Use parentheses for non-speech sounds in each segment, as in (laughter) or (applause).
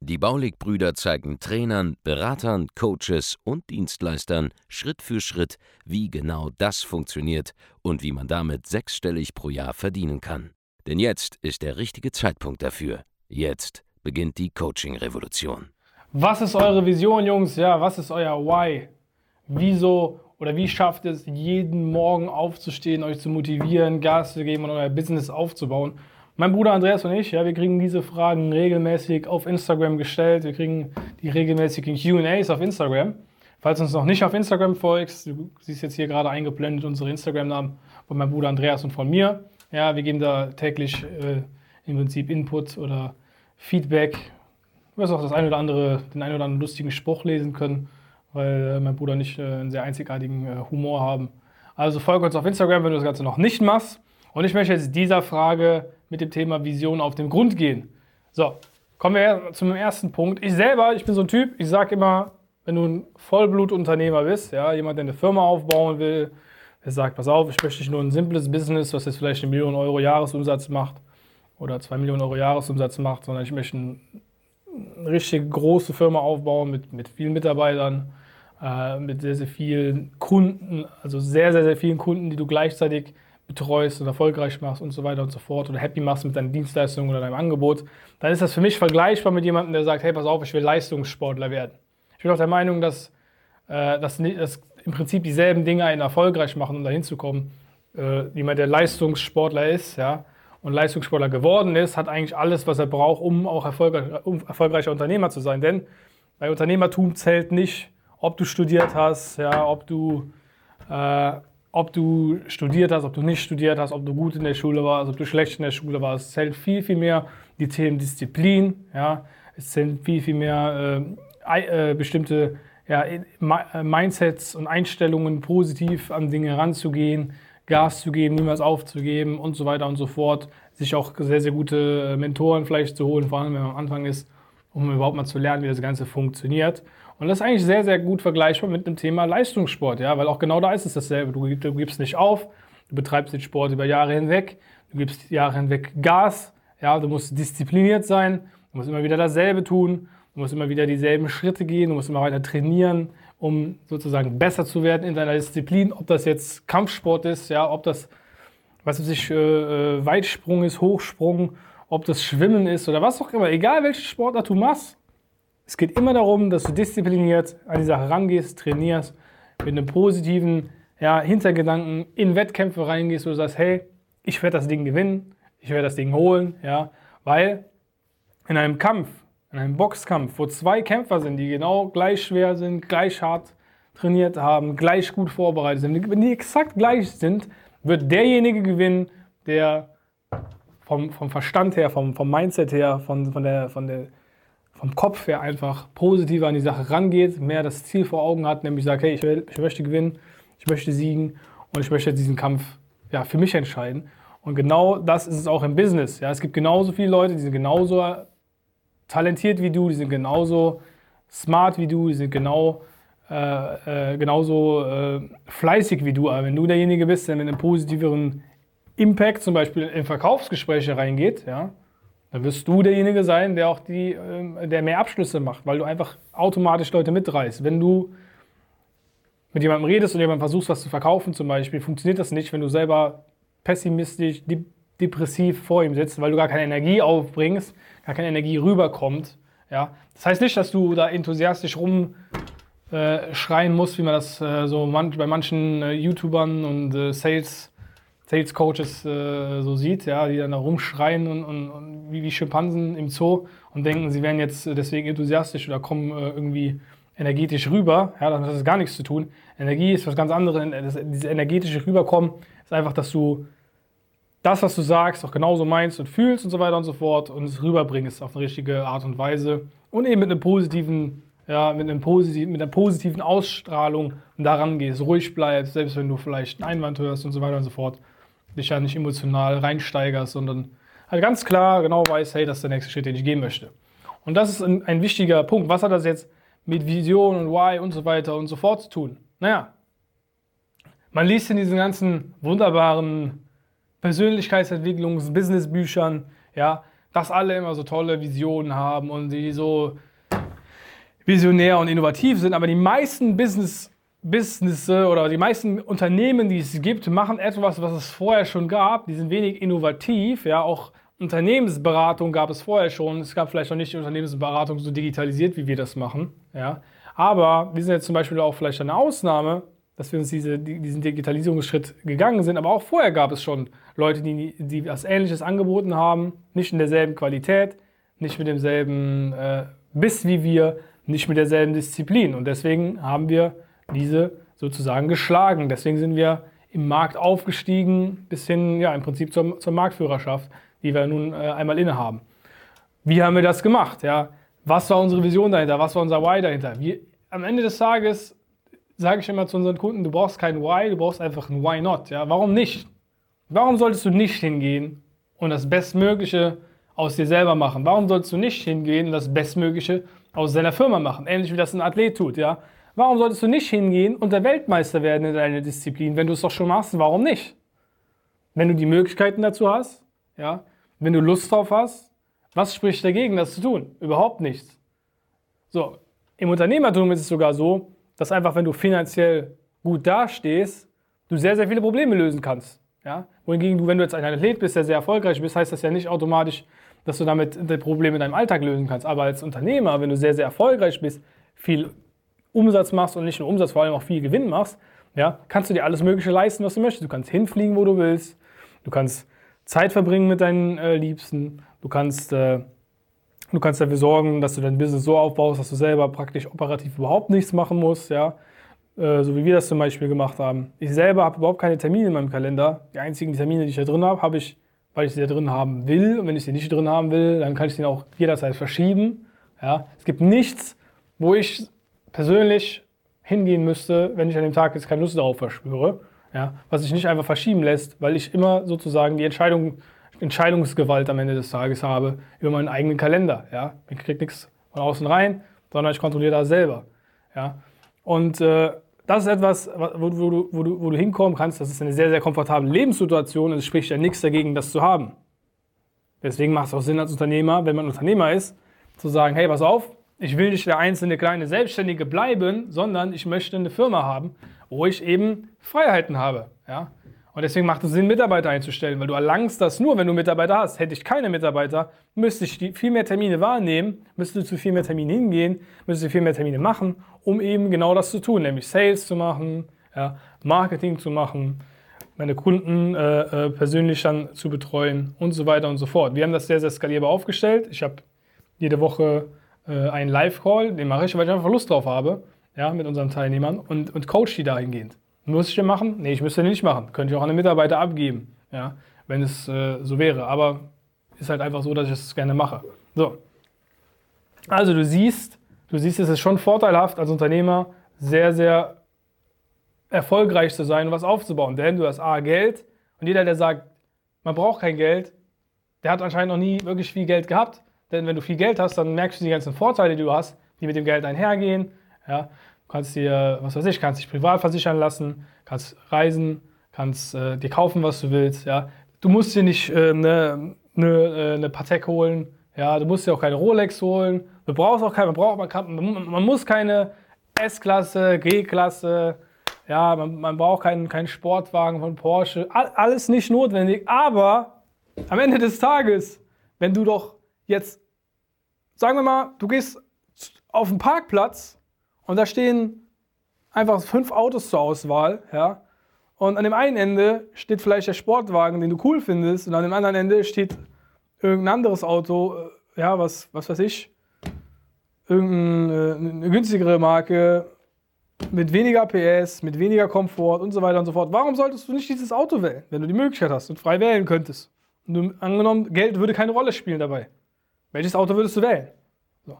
Die Baulig-Brüder zeigen Trainern, Beratern, Coaches und Dienstleistern Schritt für Schritt, wie genau das funktioniert und wie man damit sechsstellig pro Jahr verdienen kann. Denn jetzt ist der richtige Zeitpunkt dafür. Jetzt beginnt die Coaching-Revolution. Was ist eure Vision, Jungs? Ja, was ist euer Why? Wieso oder wie schafft es, jeden Morgen aufzustehen, euch zu motivieren, Gas zu geben und euer Business aufzubauen? Mein Bruder Andreas und ich, ja, wir kriegen diese Fragen regelmäßig auf Instagram gestellt. Wir kriegen die regelmäßigen QAs auf Instagram. Falls du uns noch nicht auf Instagram folgst, du siehst jetzt hier gerade eingeblendet unsere Instagram-Namen von meinem Bruder Andreas und von mir. Ja, wir geben da täglich äh, im Prinzip Input oder Feedback. Du wirst auch das ein oder andere, den einen oder anderen lustigen Spruch lesen können, weil äh, mein Bruder und ich äh, einen sehr einzigartigen äh, Humor haben. Also folge uns auf Instagram, wenn du das Ganze noch nicht machst. Und ich möchte jetzt dieser Frage mit dem Thema Vision auf den Grund gehen. So, kommen wir zum ersten Punkt. Ich selber, ich bin so ein Typ, ich sage immer, wenn du ein Vollblutunternehmer bist, ja, jemand, der eine Firma aufbauen will, der sagt, pass auf, ich möchte nicht nur ein simples Business, was jetzt vielleicht eine Million Euro Jahresumsatz macht oder zwei Millionen Euro Jahresumsatz macht, sondern ich möchte eine richtig große Firma aufbauen mit, mit vielen Mitarbeitern, äh, mit sehr, sehr vielen Kunden, also sehr, sehr, sehr vielen Kunden, die du gleichzeitig betreust und erfolgreich machst und so weiter und so fort oder happy machst mit deiner Dienstleistung oder deinem Angebot, dann ist das für mich vergleichbar mit jemandem, der sagt, hey, pass auf, ich will Leistungssportler werden. Ich bin auch der Meinung, dass, äh, dass, dass im Prinzip dieselben Dinge einen erfolgreich machen, um dahin zu kommen. Äh, jemand, der Leistungssportler ist, ja, und Leistungssportler geworden ist, hat eigentlich alles, was er braucht, um auch erfolgreich, um erfolgreicher Unternehmer zu sein. Denn bei Unternehmertum zählt nicht, ob du studiert hast, ja, ob du äh, ob du studiert hast, ob du nicht studiert hast, ob du gut in der Schule warst, ob du schlecht in der Schule warst. Es zählt viel, viel mehr die Themen Disziplin. Ja? Es zählt viel, viel mehr äh, äh, bestimmte ja, äh, Mindsets und Einstellungen, positiv an Dinge ranzugehen, Gas zu geben, niemals aufzugeben und so weiter und so fort. Sich auch sehr, sehr gute äh, Mentoren vielleicht zu holen, vor allem wenn man am Anfang ist, um überhaupt mal zu lernen, wie das Ganze funktioniert. Und das ist eigentlich sehr, sehr gut vergleichbar mit dem Thema Leistungssport, ja, weil auch genau da ist es dasselbe. Du, du gibst nicht auf, du betreibst den Sport über Jahre hinweg, du gibst Jahre hinweg Gas, ja, du musst diszipliniert sein, du musst immer wieder dasselbe tun, du musst immer wieder dieselben Schritte gehen, du musst immer weiter trainieren, um sozusagen besser zu werden in deiner Disziplin, ob das jetzt Kampfsport ist, ja, ob das, was weiß ich, äh, äh Weitsprung ist, Hochsprung, ob das Schwimmen ist oder was auch immer, egal welche Sportart du machst, es geht immer darum, dass du diszipliniert an die Sache rangehst, trainierst, mit einem positiven ja, Hintergedanken in Wettkämpfe reingehst, wo du sagst, hey, ich werde das Ding gewinnen, ich werde das Ding holen, ja, weil in einem Kampf, in einem Boxkampf, wo zwei Kämpfer sind, die genau gleich schwer sind, gleich hart trainiert haben, gleich gut vorbereitet sind, wenn die exakt gleich sind, wird derjenige gewinnen, der vom, vom Verstand her, vom, vom Mindset her, von, von, der, von der vom Kopf her einfach positiver an die Sache rangeht, mehr das Ziel vor Augen hat, nämlich sagt, hey, ich, will, ich möchte gewinnen, ich möchte siegen und ich möchte diesen Kampf ja, für mich entscheiden. Und genau das ist es auch im Business. Ja, es gibt genauso viele Leute, die sind genauso talentiert wie du, die sind genauso smart wie du, die sind genau, äh, äh, genauso äh, fleißig wie du. Aber wenn du derjenige bist, der mit einem positiveren Impact zum Beispiel in Verkaufsgespräche reingeht, ja, dann wirst du derjenige sein, der auch die, ähm, der mehr Abschlüsse macht, weil du einfach automatisch Leute mitreißt. Wenn du mit jemandem redest und jemandem versuchst, was zu verkaufen zum Beispiel, funktioniert das nicht, wenn du selber pessimistisch, depressiv vor ihm sitzt, weil du gar keine Energie aufbringst, gar keine Energie rüberkommt. Ja? Das heißt nicht, dass du da enthusiastisch rumschreien äh, musst, wie man das äh, so man bei manchen äh, YouTubern und äh, Sales Sales Coaches äh, so sieht, ja, die dann da rumschreien und, und, und, wie, wie Schimpansen im Zoo und denken, sie wären jetzt deswegen enthusiastisch oder kommen äh, irgendwie energetisch rüber. Ja, das hat gar nichts zu tun. Energie ist was ganz anderes. Das, dieses energetische Rüberkommen ist einfach, dass du das, was du sagst, auch genauso meinst und fühlst und so weiter und so fort und es rüberbringst auf eine richtige Art und Weise und eben mit einem positiven ja, mit, einem positiv, mit einer positiven Ausstrahlung daran gehst, ruhig bleibst, selbst wenn du vielleicht einen Einwand hörst und so weiter und so fort, dich ja nicht emotional reinsteigerst, sondern halt ganz klar genau weißt, hey, das ist der nächste Schritt, den ich gehen möchte. Und das ist ein, ein wichtiger Punkt. Was hat das jetzt mit Vision und Why und so weiter und so fort zu tun? Naja, man liest in diesen ganzen wunderbaren Persönlichkeitsentwicklungs-, Businessbüchern, ja, dass alle immer so tolle Visionen haben und die so visionär und innovativ sind, aber die meisten Business Business oder die meisten Unternehmen, die es gibt, machen etwas, was es vorher schon gab. Die sind wenig innovativ. Ja, auch Unternehmensberatung gab es vorher schon. Es gab vielleicht noch nicht die Unternehmensberatung so digitalisiert, wie wir das machen. Ja, aber wir sind jetzt zum Beispiel auch vielleicht eine Ausnahme, dass wir uns diese, diesen Digitalisierungsschritt gegangen sind. Aber auch vorher gab es schon Leute, die, die was Ähnliches angeboten haben, nicht in derselben Qualität, nicht mit demselben äh, Biss wie wir, nicht mit derselben Disziplin. Und deswegen haben wir diese sozusagen geschlagen. Deswegen sind wir im Markt aufgestiegen bis hin, ja, im Prinzip zur, zur Marktführerschaft, die wir nun äh, einmal innehaben. Wie haben wir das gemacht? Ja? Was war unsere Vision dahinter? Was war unser Why dahinter? Wir, am Ende des Tages sage ich immer zu unseren Kunden, du brauchst kein Why, du brauchst einfach ein Why not. Ja? Warum nicht? Warum solltest du nicht hingehen und das Bestmögliche aus dir selber machen? Warum solltest du nicht hingehen und das Bestmögliche aus deiner Firma machen? Ähnlich wie das ein Athlet tut. Ja? Warum solltest du nicht hingehen und der Weltmeister werden in deiner Disziplin, wenn du es doch schon machst? Warum nicht? Wenn du die Möglichkeiten dazu hast, ja, wenn du Lust drauf hast, was spricht dagegen, das zu tun? Überhaupt nichts. So, im Unternehmertum ist es sogar so, dass einfach, wenn du finanziell gut dastehst, du sehr, sehr viele Probleme lösen kannst. Ja? Wohingegen du, wenn du jetzt ein Athlet bist, der sehr erfolgreich bist, heißt das ja nicht automatisch, dass du damit die Probleme in deinem Alltag lösen kannst. Aber als Unternehmer, wenn du sehr, sehr erfolgreich bist, viel Umsatz machst und nicht nur Umsatz, vor allem auch viel Gewinn machst, ja, kannst du dir alles Mögliche leisten, was du möchtest. Du kannst hinfliegen, wo du willst. Du kannst Zeit verbringen mit deinen äh, Liebsten. Du kannst, äh, du kannst dafür sorgen, dass du dein Business so aufbaust, dass du selber praktisch operativ überhaupt nichts machen musst, ja. Äh, so wie wir das zum Beispiel gemacht haben. Ich selber habe überhaupt keine Termine in meinem Kalender. Die einzigen Termine, die ich da drin habe, habe ich, weil ich sie da drin haben will. Und wenn ich sie nicht drin haben will, dann kann ich sie auch jederzeit verschieben. Ja. Es gibt nichts, wo ich persönlich hingehen müsste, wenn ich an dem Tag jetzt keine Lust darauf verspüre. Ja, was sich nicht einfach verschieben lässt, weil ich immer sozusagen die Entscheidung, Entscheidungsgewalt am Ende des Tages habe über meinen eigenen Kalender. Ja. Ich kriege nichts von außen rein, sondern ich kontrolliere das selber. Ja. Und äh, das ist etwas, wo, wo, du, wo, du, wo du hinkommen kannst. Das ist eine sehr, sehr komfortable Lebenssituation und es spricht ja nichts dagegen, das zu haben. Deswegen macht es auch Sinn als Unternehmer, wenn man Unternehmer ist, zu sagen, hey, pass auf, ich will nicht der einzelne kleine Selbstständige bleiben, sondern ich möchte eine Firma haben, wo ich eben Freiheiten habe. Ja? Und deswegen macht es Sinn, Mitarbeiter einzustellen, weil du erlangst das nur, wenn du Mitarbeiter hast. Hätte ich keine Mitarbeiter, müsste ich viel mehr Termine wahrnehmen, müsste zu viel mehr Terminen hingehen, müsste viel mehr Termine machen, um eben genau das zu tun, nämlich Sales zu machen, ja, Marketing zu machen, meine Kunden äh, äh, persönlich dann zu betreuen und so weiter und so fort. Wir haben das sehr, sehr skalierbar aufgestellt. Ich habe jede Woche äh, einen Live-Call, den mache ich, weil ich einfach Lust drauf habe, ja, mit unseren Teilnehmern und, und coach die dahingehend. Muss ich den machen? Nee, ich müsste den nicht machen. Könnte ich auch an den Mitarbeiter abgeben, ja, wenn es äh, so wäre. Aber ist halt einfach so, dass ich es gerne mache. So. Also du siehst, du siehst, es ist schon vorteilhaft als Unternehmer sehr, sehr erfolgreich zu sein und was aufzubauen. Denn du hast A, Geld und jeder, der sagt, man braucht kein Geld, der hat anscheinend noch nie wirklich viel Geld gehabt. Denn wenn du viel Geld hast, dann merkst du die ganzen Vorteile, die du hast, die mit dem Geld einhergehen. Ja, du kannst dir, was weiß ich, kannst dich privat versichern lassen, kannst reisen, kannst äh, dir kaufen, was du willst. Ja, du musst dir nicht eine äh, ne, ne, äh, ne Patek holen. Ja, du musst dir auch keine Rolex holen. Du brauchst auch keine, man braucht, man, kann, man muss keine S-Klasse, G-Klasse. Ja, man, man, braucht keinen, keinen Sportwagen von Porsche. Alles nicht notwendig. Aber am Ende des Tages, wenn du doch jetzt, sagen wir mal, du gehst auf den Parkplatz und da stehen einfach fünf Autos zur Auswahl, ja, und an dem einen Ende steht vielleicht der Sportwagen, den du cool findest, und an dem anderen Ende steht irgendein anderes Auto, äh, ja, was, was weiß ich, irgendeine äh, günstigere Marke mit weniger PS, mit weniger Komfort und so weiter und so fort. Warum solltest du nicht dieses Auto wählen, wenn du die Möglichkeit hast und frei wählen könntest? Und du, angenommen, Geld würde keine Rolle spielen dabei. Welches Auto würdest du wählen? So.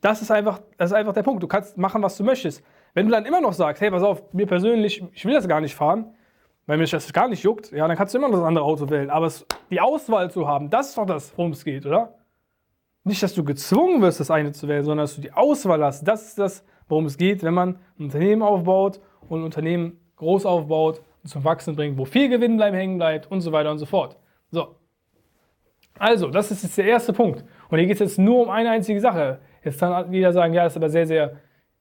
Das ist, einfach, das ist einfach der Punkt. Du kannst machen, was du möchtest. Wenn du dann immer noch sagst, hey, pass auf, mir persönlich, ich will das gar nicht fahren, weil mich das gar nicht juckt, ja, dann kannst du immer noch das andere Auto wählen. Aber es, die Auswahl zu haben, das ist doch das, worum es geht, oder? Nicht, dass du gezwungen wirst, das eine zu wählen, sondern dass du die Auswahl hast. Das ist das, worum es geht, wenn man ein Unternehmen aufbaut und ein Unternehmen groß aufbaut und zum Wachsen bringt, wo viel Gewinn bleiben hängen bleibt und so weiter und so fort. So. Also, das ist jetzt der erste Punkt. Und hier geht es jetzt nur um eine einzige Sache. Jetzt kann jeder sagen, ja, das ist aber sehr, sehr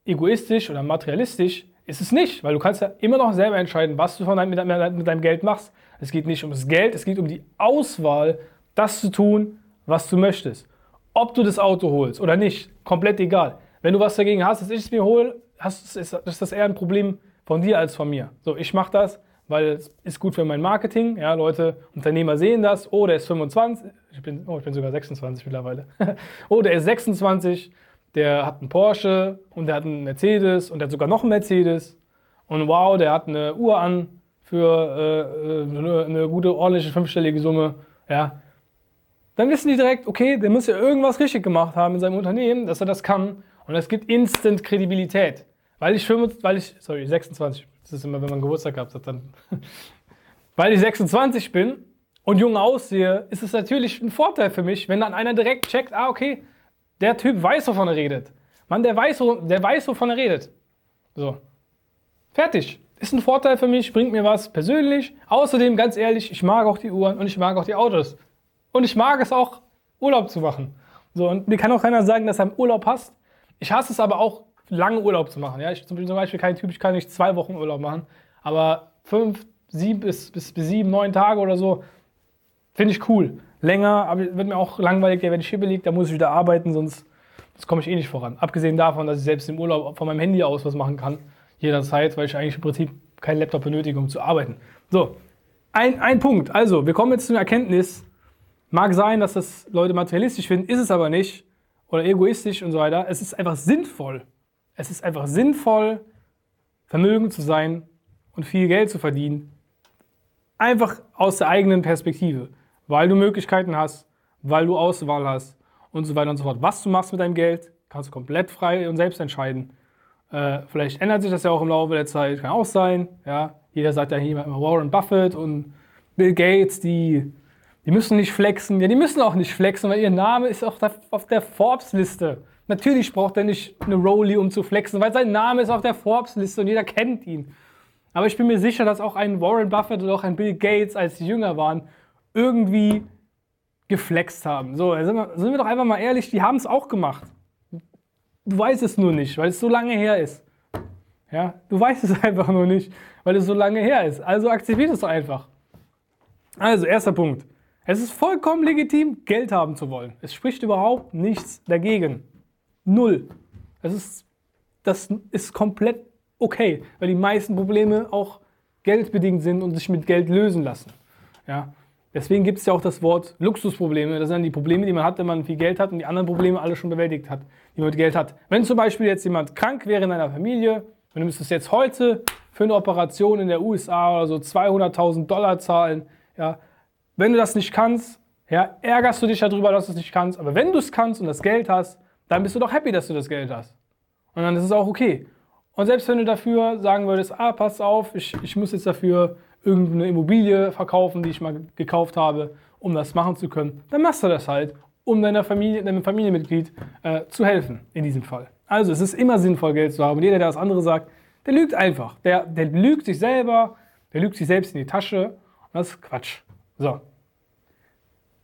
egoistisch oder materialistisch. Ist es nicht, weil du kannst ja immer noch selber entscheiden, was du von deinem, mit deinem Geld machst. Es geht nicht um das Geld, es geht um die Auswahl, das zu tun, was du möchtest. Ob du das Auto holst oder nicht, komplett egal. Wenn du was dagegen hast, dass ich es mir hole, hast, ist, ist das eher ein Problem von dir als von mir. So, ich mache das, weil es ist gut für mein Marketing. Ja, Leute, Unternehmer sehen das. Oh, der ist 25. Ich bin, oh, ich bin sogar 26 mittlerweile. (laughs) oh, der ist 26. Der hat einen Porsche und der hat einen Mercedes und der hat sogar noch einen Mercedes. Und wow, der hat eine Uhr an für äh, äh eine, eine gute, ordentliche fünfstellige Summe. Ja, dann wissen die direkt, okay, der muss ja irgendwas richtig gemacht haben in seinem Unternehmen, dass er das kann. Und es gibt instant Kredibilität. Weil ich, 25, weil ich, sorry, 26, das ist immer, wenn man Geburtstag gehabt hat, dann. (laughs) weil ich 26 bin und jung aussehe, ist es natürlich ein Vorteil für mich, wenn dann einer direkt checkt, ah, okay, der Typ weiß, wovon er redet. Mann, der weiß, der weiß, wovon er redet. So. Fertig. Ist ein Vorteil für mich, bringt mir was persönlich. Außerdem, ganz ehrlich, ich mag auch die Uhren und ich mag auch die Autos. Und ich mag es auch, Urlaub zu machen. So, und mir kann auch keiner sagen, dass er einen Urlaub hasst. Ich hasse es aber auch, lange Urlaub zu machen. Ja, ich bin zum Beispiel kein Typ, ich kann nicht zwei Wochen Urlaub machen. Aber fünf, sieben bis, bis, bis sieben, neun Tage oder so, finde ich cool. Länger, aber wird mir auch langweilig, wenn ich hier liege, da muss ich wieder arbeiten, sonst, komme ich eh nicht voran. Abgesehen davon, dass ich selbst im Urlaub von meinem Handy aus was machen kann, jederzeit, weil ich eigentlich im Prinzip keinen Laptop benötige, um zu arbeiten. So, ein, ein Punkt. Also, wir kommen jetzt zu einer Erkenntnis, Mag sein, dass das Leute materialistisch finden, ist es aber nicht. Oder egoistisch und so weiter. Es ist einfach sinnvoll. Es ist einfach sinnvoll, vermögend zu sein und viel Geld zu verdienen. Einfach aus der eigenen Perspektive. Weil du Möglichkeiten hast, weil du Auswahl hast und so weiter und so fort. Was du machst mit deinem Geld, kannst du komplett frei und selbst entscheiden. Äh, vielleicht ändert sich das ja auch im Laufe der Zeit, kann auch sein. Ja? Jeder sagt ja immer Warren Buffett und Bill Gates, die die müssen nicht flexen. Ja, die müssen auch nicht flexen, weil ihr Name ist auch auf der Forbes-Liste. Natürlich braucht er nicht eine Rolli, um zu flexen, weil sein Name ist auf der Forbes-Liste und jeder kennt ihn. Aber ich bin mir sicher, dass auch ein Warren Buffett oder auch ein Bill Gates, als sie jünger waren, irgendwie geflext haben. So, sind wir, sind wir doch einfach mal ehrlich, die haben es auch gemacht. Du weißt es nur nicht, weil es so lange her ist. Ja, du weißt es (laughs) einfach nur nicht, weil es so lange her ist. Also aktiviert es doch einfach. Also, erster Punkt. Es ist vollkommen legitim, Geld haben zu wollen. Es spricht überhaupt nichts dagegen. Null. Es ist, das ist komplett okay, weil die meisten Probleme auch geldbedingt sind und sich mit Geld lösen lassen. Ja? Deswegen gibt es ja auch das Wort Luxusprobleme. Das sind dann die Probleme, die man hat, wenn man viel Geld hat und die anderen Probleme alle schon bewältigt hat, die man mit Geld hat. Wenn zum Beispiel jetzt jemand krank wäre in einer Familie und du müsstest jetzt heute für eine Operation in der USA oder so 200.000 Dollar zahlen, ja, wenn du das nicht kannst, ja, ärgerst du dich darüber, dass du es nicht kannst. Aber wenn du es kannst und das Geld hast, dann bist du doch happy, dass du das Geld hast. Und dann ist es auch okay. Und selbst wenn du dafür sagen würdest, ah, pass auf, ich, ich muss jetzt dafür irgendeine Immobilie verkaufen, die ich mal gekauft habe, um das machen zu können, dann machst du das halt, um deiner Familie, deinem Familienmitglied äh, zu helfen, in diesem Fall. Also es ist immer sinnvoll, Geld zu haben. Und jeder, der das andere sagt, der lügt einfach. Der, der lügt sich selber, der lügt sich selbst in die Tasche. Und das ist Quatsch. So.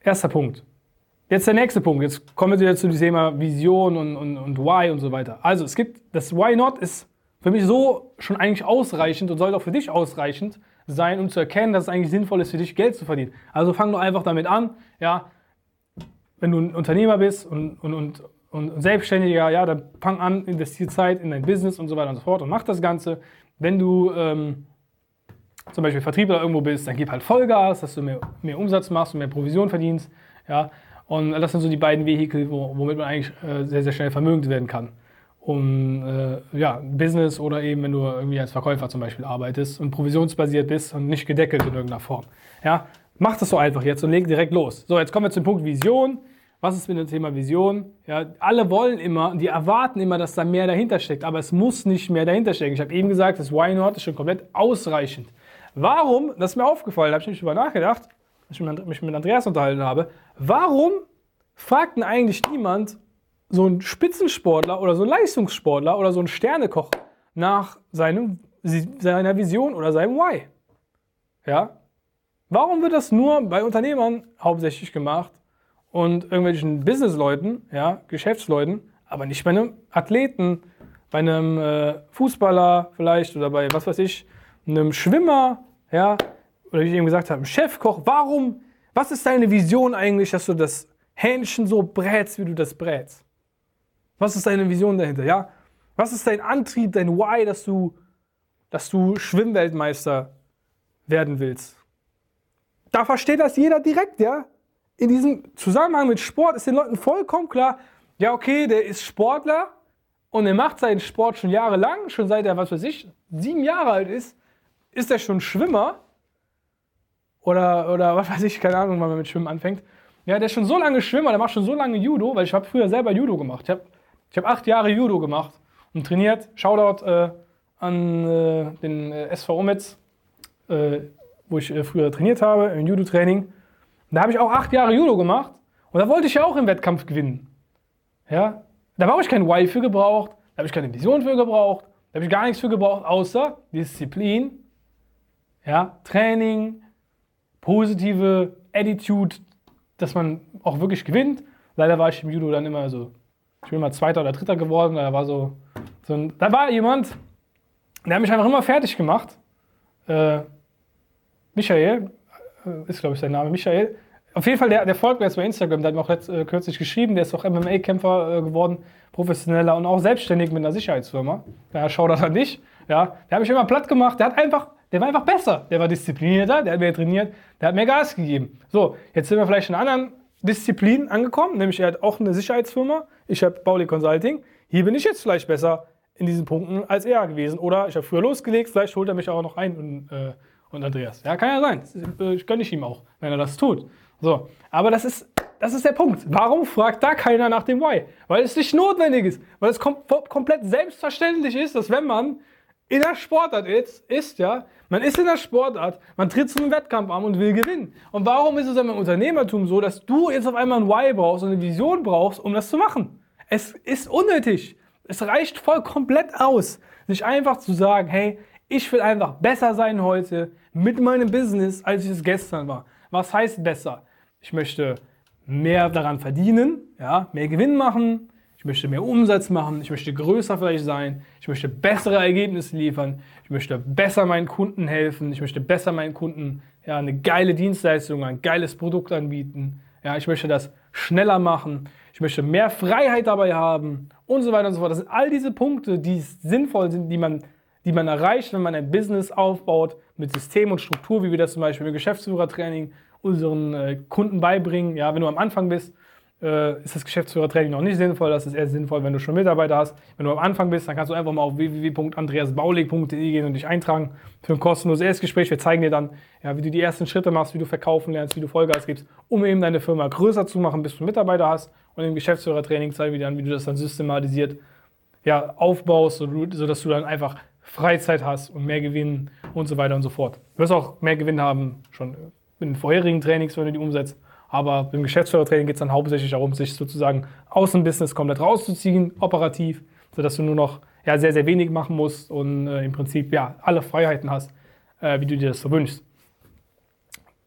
Erster Punkt. Jetzt der nächste Punkt. Jetzt kommen wir wieder zu dem Thema Vision und, und, und Why und so weiter. Also es gibt, das Why Not ist für mich so schon eigentlich ausreichend und sollte auch für dich ausreichend sein, um zu erkennen, dass es eigentlich sinnvoll ist, für dich Geld zu verdienen. Also fang doch einfach damit an, ja, wenn du ein Unternehmer bist und, und, und, und Selbstständiger, ja, dann fang an, investiere Zeit in dein Business und so weiter und so fort und mach das Ganze. Wenn du ähm, zum Beispiel Vertriebler irgendwo bist, dann gib halt Vollgas, dass du mehr, mehr Umsatz machst und mehr Provision verdienst. Ja? Und das sind so die beiden Vehikel, womit man eigentlich äh, sehr, sehr schnell vermögend werden kann. Um äh, ja, Business oder eben, wenn du irgendwie als Verkäufer zum Beispiel arbeitest und provisionsbasiert bist und nicht gedeckelt in irgendeiner Form. Ja? Mach das so einfach jetzt und leg direkt los. So, jetzt kommen wir zum Punkt Vision. Was ist mit dem Thema Vision? Ja, alle wollen immer, die erwarten immer, dass da mehr dahinter steckt, aber es muss nicht mehr dahinter stecken. Ich habe eben gesagt, das Why Not ist schon komplett ausreichend. Warum, das ist mir aufgefallen, da habe ich mich drüber nachgedacht, ich mich mit Andreas unterhalten habe, warum fragt denn eigentlich niemand so einen Spitzensportler oder so einen Leistungssportler oder so einen Sternekoch nach seinem, seiner Vision oder seinem Why? Ja? Warum wird das nur bei Unternehmern hauptsächlich gemacht und irgendwelchen Businessleuten, ja, Geschäftsleuten, aber nicht bei einem Athleten, bei einem äh, Fußballer vielleicht oder bei, was weiß ich, einem Schwimmer, ja, oder wie ich eben gesagt habe, Chefkoch. Warum, was ist deine Vision eigentlich, dass du das Hähnchen so brätst, wie du das brätst? Was ist deine Vision dahinter, ja? Was ist dein Antrieb, dein Why, dass du, dass du Schwimmweltmeister werden willst? Da versteht das jeder direkt, ja? in diesem Zusammenhang mit Sport ist den Leuten vollkommen klar, ja, okay, der ist Sportler und er macht seinen Sport schon jahrelang, schon seit er, was weiß ich, sieben Jahre alt ist, ist er schon Schwimmer oder, oder was weiß ich, keine Ahnung, wann man mit Schwimmen anfängt. Ja, der ist schon so lange Schwimmer, der macht schon so lange Judo, weil ich habe früher selber Judo gemacht. Ich habe ich hab acht Jahre Judo gemacht und trainiert. Shoutout äh, an äh, den äh, SV Ometz, äh, wo ich äh, früher trainiert habe, im Judo-Training. Da habe ich auch acht Jahre Judo gemacht und da wollte ich ja auch im Wettkampf gewinnen. Ja? Da habe ich kein Why für gebraucht, da habe ich keine Vision für gebraucht, da habe ich gar nichts für gebraucht, außer Disziplin, ja? Training, positive Attitude, dass man auch wirklich gewinnt. Leider war ich im Judo dann immer so, ich bin immer Zweiter oder Dritter geworden, da war so, so ein, da war jemand, der hat mich einfach immer fertig gemacht. Äh, Michael, äh, ist glaube ich sein Name, Michael. Auf jeden Fall, der, der folgt mir jetzt bei Instagram, der hat mir auch letzt, äh, kürzlich geschrieben, der ist auch MMA-Kämpfer äh, geworden, professioneller und auch selbstständig mit einer Sicherheitsfirma. Ja, schau das an dich. Ja, der hat mich immer platt gemacht, der hat einfach, der war einfach besser. Der war disziplinierter, der hat mehr trainiert, der hat mehr Gas gegeben. So, jetzt sind wir vielleicht in einer anderen Disziplin angekommen, nämlich er hat auch eine Sicherheitsfirma, ich habe Bauli Consulting. Hier bin ich jetzt vielleicht besser in diesen Punkten als er gewesen. Oder ich habe früher losgelegt, vielleicht holt er mich auch noch ein und äh, und Andreas. Ja, kann ja sein. Das gönne ich ihm auch, wenn er das tut. So, aber das ist, das ist der Punkt. Warum fragt da keiner nach dem Why? Weil es nicht notwendig ist. Weil es kom komplett selbstverständlich ist, dass wenn man in der Sportart ist, ist ja, man ist in der Sportart, man tritt zu einem Wettkampf an und will gewinnen. Und warum ist es im Unternehmertum so, dass du jetzt auf einmal ein Why brauchst und eine Vision brauchst, um das zu machen? Es ist unnötig. Es reicht voll komplett aus, sich einfach zu sagen, hey, ich will einfach besser sein heute mit meinem Business, als ich es gestern war. Was heißt besser? Ich möchte mehr daran verdienen, ja, mehr Gewinn machen, ich möchte mehr Umsatz machen, ich möchte größer vielleicht sein, ich möchte bessere Ergebnisse liefern, ich möchte besser meinen Kunden helfen, ich möchte besser meinen Kunden ja, eine geile Dienstleistung, ein geiles Produkt anbieten, ja, ich möchte das schneller machen, ich möchte mehr Freiheit dabei haben und so weiter und so fort. Das sind all diese Punkte, die sinnvoll sind, die man die man erreicht, wenn man ein Business aufbaut mit System und Struktur, wie wir das zum Beispiel im Geschäftsführertraining unseren äh, Kunden beibringen. Ja, wenn du am Anfang bist, äh, ist das Geschäftsführertraining noch nicht sinnvoll. Das ist eher sinnvoll, wenn du schon Mitarbeiter hast. Wenn du am Anfang bist, dann kannst du einfach mal auf www.andreasbaulig.de gehen und dich eintragen für ein kostenloses Erstgespräch. Wir zeigen dir dann, ja, wie du die ersten Schritte machst, wie du verkaufen lernst, wie du Vollgas gibst, um eben deine Firma größer zu machen, bis du Mitarbeiter hast. Und im Geschäftsführertraining zeigen wir dir dann, wie du das dann systematisiert ja, aufbaust, sodass du dann einfach Freizeit hast und mehr Gewinn und so weiter und so fort. Du wirst auch mehr Gewinn haben, schon in den vorherigen Trainings, wenn du die umsetzt. Aber im Geschäftsführertraining geht es dann hauptsächlich darum, sich sozusagen aus dem Business komplett rauszuziehen, operativ, sodass du nur noch ja, sehr, sehr wenig machen musst und äh, im Prinzip ja, alle Freiheiten hast, äh, wie du dir das so wünschst.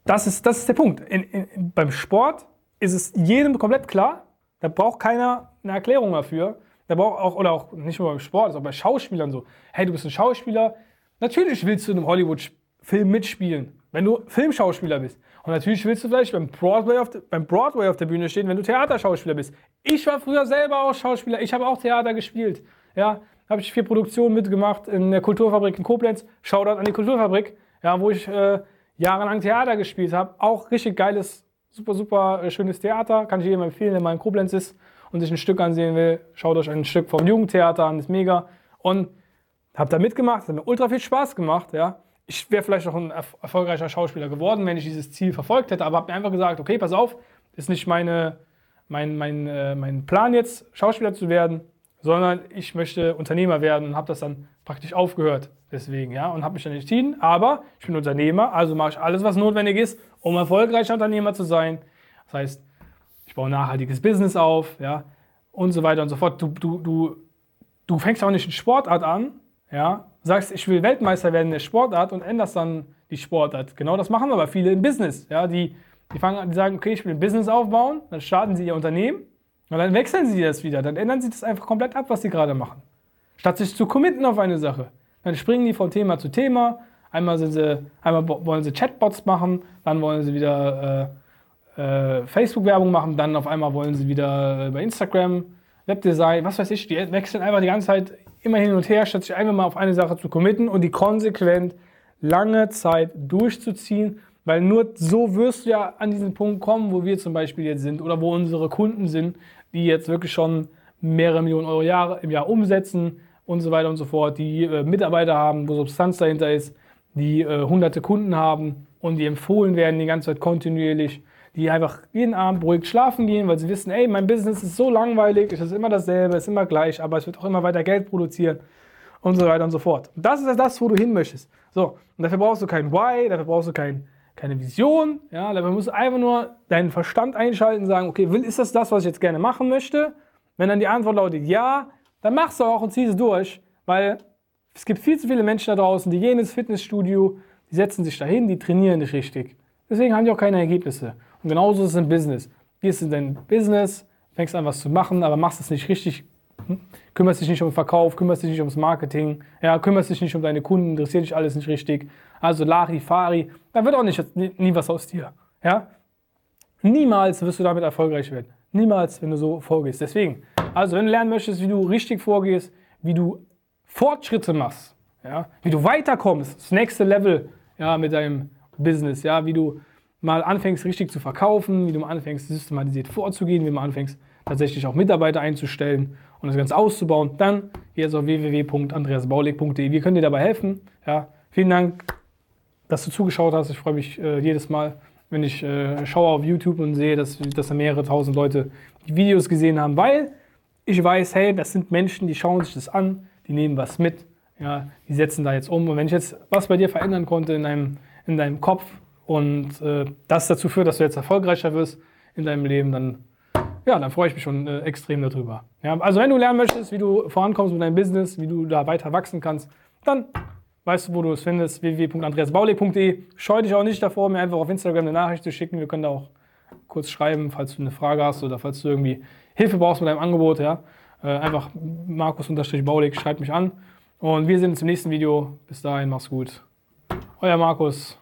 Das ist, das ist der Punkt. In, in, beim Sport ist es jedem komplett klar, da braucht keiner eine Erklärung dafür, da braucht auch, oder auch nicht nur beim Sport, sondern auch bei Schauspielern so. Hey, du bist ein Schauspieler. Natürlich willst du in einem Hollywood-Film mitspielen, wenn du Filmschauspieler bist. Und natürlich willst du vielleicht beim Broadway, auf beim Broadway auf der Bühne stehen, wenn du Theaterschauspieler bist. Ich war früher selber auch Schauspieler. Ich habe auch Theater gespielt. Ja, habe ich vier Produktionen mitgemacht in der Kulturfabrik in Koblenz. Shoutout an die Kulturfabrik, ja, wo ich äh, jahrelang Theater gespielt habe. Auch richtig geiles, super, super äh, schönes Theater. Kann ich jedem empfehlen, der mal in Koblenz ist und sich ein Stück ansehen will, schaut euch ein Stück vom Jugendtheater an, ist mega. Und habe da mitgemacht, hat mir ultra viel Spaß gemacht, ja. Ich wäre vielleicht noch ein erfolgreicher Schauspieler geworden, wenn ich dieses Ziel verfolgt hätte, aber habe mir einfach gesagt, okay, pass auf, ist nicht meine, mein, mein, äh, mein Plan jetzt, Schauspieler zu werden, sondern ich möchte Unternehmer werden und habe das dann praktisch aufgehört. Deswegen, ja, und habe mich dann entschieden, aber ich bin Unternehmer, also mache ich alles, was notwendig ist, um erfolgreicher Unternehmer zu sein. Das heißt, ich baue ein nachhaltiges Business auf, ja, und so weiter und so fort. Du, du, du, du fängst auch nicht eine Sportart an, ja, sagst, ich will Weltmeister werden in der Sportart und änderst dann die Sportart. Genau das machen aber viele im Business, ja, die, die fangen an, die sagen, okay, ich will ein Business aufbauen, dann starten sie ihr Unternehmen und dann wechseln sie das wieder, dann ändern sie das einfach komplett ab, was sie gerade machen. Statt sich zu committen auf eine Sache. Dann springen die von Thema zu Thema. Einmal, sie, einmal wollen sie Chatbots machen, dann wollen sie wieder äh, äh, Facebook-Werbung machen, dann auf einmal wollen sie wieder äh, bei Instagram Webdesign, was weiß ich, die wechseln einfach die ganze Zeit immer hin und her, statt sich einfach mal auf eine Sache zu committen und die konsequent lange Zeit durchzuziehen, weil nur so wirst du ja an diesen Punkt kommen, wo wir zum Beispiel jetzt sind oder wo unsere Kunden sind, die jetzt wirklich schon mehrere Millionen Euro im Jahr umsetzen, und so weiter und so fort, die äh, Mitarbeiter haben, wo Substanz dahinter ist, die äh, hunderte Kunden haben und die empfohlen werden die ganze Zeit kontinuierlich, die einfach jeden Abend beruhigt schlafen gehen, weil sie wissen, ey, mein Business ist so langweilig, es ist immer dasselbe, es ist immer gleich, aber es wird auch immer weiter Geld produzieren und so weiter und so fort. Das ist das, wo du hin möchtest. So, und dafür brauchst du kein Why, dafür brauchst du kein, keine Vision, ja, dafür musst du einfach nur deinen Verstand einschalten und sagen, okay, will, ist das das, was ich jetzt gerne machen möchte? Wenn dann die Antwort lautet ja, dann machst du auch und zieh es durch, weil es gibt viel zu viele Menschen da draußen, die gehen ins Fitnessstudio, die setzen sich dahin, die trainieren nicht richtig. Deswegen haben die auch keine Ergebnisse. Und genauso ist es im Business. Gehst in dein Business, fängst an was zu machen, aber machst es nicht richtig, hm? kümmerst dich nicht um den Verkauf, kümmerst dich nicht ums Marketing, ja, kümmerst dich nicht um deine Kunden, interessiert dich alles nicht richtig. Also Lari, Fari, da wird auch nicht, nie was aus dir. Ja? Niemals wirst du damit erfolgreich werden. Niemals, wenn du so vorgehst. Deswegen, also wenn du lernen möchtest, wie du richtig vorgehst, wie du Fortschritte machst, ja, wie du weiterkommst, das nächste Level ja, mit deinem Business, ja, wie du mal anfängst richtig zu verkaufen, wie du mal anfängst systematisiert vorzugehen, wie du mal anfängst tatsächlich auch Mitarbeiter einzustellen und das Ganze auszubauen, dann geh jetzt auf www.andreasbaulig.de. Wir können dir dabei helfen. Ja, vielen Dank, dass du zugeschaut hast. Ich freue mich äh, jedes Mal, wenn ich äh, schaue auf YouTube und sehe, dass, dass da mehrere tausend Leute die Videos gesehen haben, weil ich weiß, hey, das sind Menschen, die schauen sich das an, die nehmen was mit, ja, die setzen da jetzt um. Und wenn ich jetzt was bei dir verändern konnte in deinem, in deinem Kopf und äh, das dazu führt, dass du jetzt erfolgreicher wirst in deinem Leben, dann, ja, dann freue ich mich schon äh, extrem darüber. Ja, also wenn du lernen möchtest, wie du vorankommst mit deinem Business, wie du da weiter wachsen kannst, dann weißt du, wo du es findest, www.andreasbaulig.de. Scheu dich auch nicht davor, mir einfach auf Instagram eine Nachricht zu schicken. Wir können da auch kurz schreiben, falls du eine Frage hast oder falls du irgendwie Hilfe brauchst mit deinem Angebot. Ja? Äh, einfach Markus-Baulig, schreib mich an. Und wir sehen uns im nächsten Video. Bis dahin, mach's gut. Euer Markus